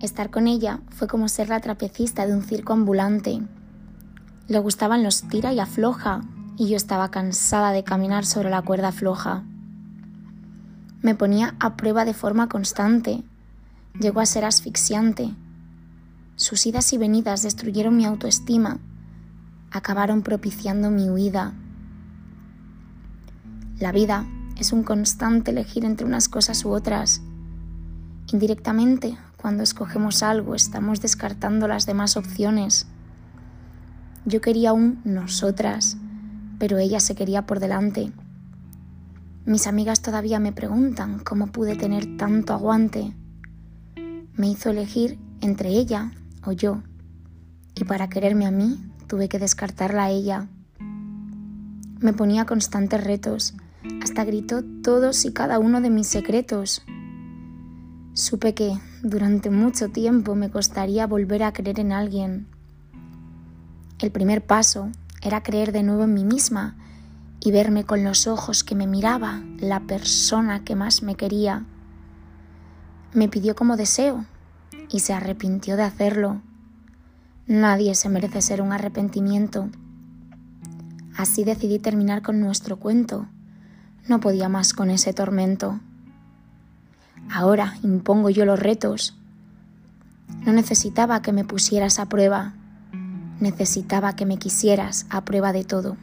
Estar con ella fue como ser la trapecista de un circo ambulante. Le gustaban los tira y afloja, y yo estaba cansada de caminar sobre la cuerda floja. Me ponía a prueba de forma constante. Llegó a ser asfixiante. Sus idas y venidas destruyeron mi autoestima. Acabaron propiciando mi huida. La vida es un constante elegir entre unas cosas u otras. Indirectamente, cuando escogemos algo, estamos descartando las demás opciones. Yo quería un nosotras, pero ella se quería por delante. Mis amigas todavía me preguntan cómo pude tener tanto aguante. Me hizo elegir entre ella o yo, y para quererme a mí tuve que descartarla a ella. Me ponía constantes retos, hasta gritó todos y cada uno de mis secretos. Supe que durante mucho tiempo me costaría volver a creer en alguien. El primer paso era creer de nuevo en mí misma y verme con los ojos que me miraba la persona que más me quería. Me pidió como deseo y se arrepintió de hacerlo. Nadie se merece ser un arrepentimiento. Así decidí terminar con nuestro cuento. No podía más con ese tormento. Ahora impongo yo los retos. No necesitaba que me pusieras a prueba. Necesitaba que me quisieras a prueba de todo.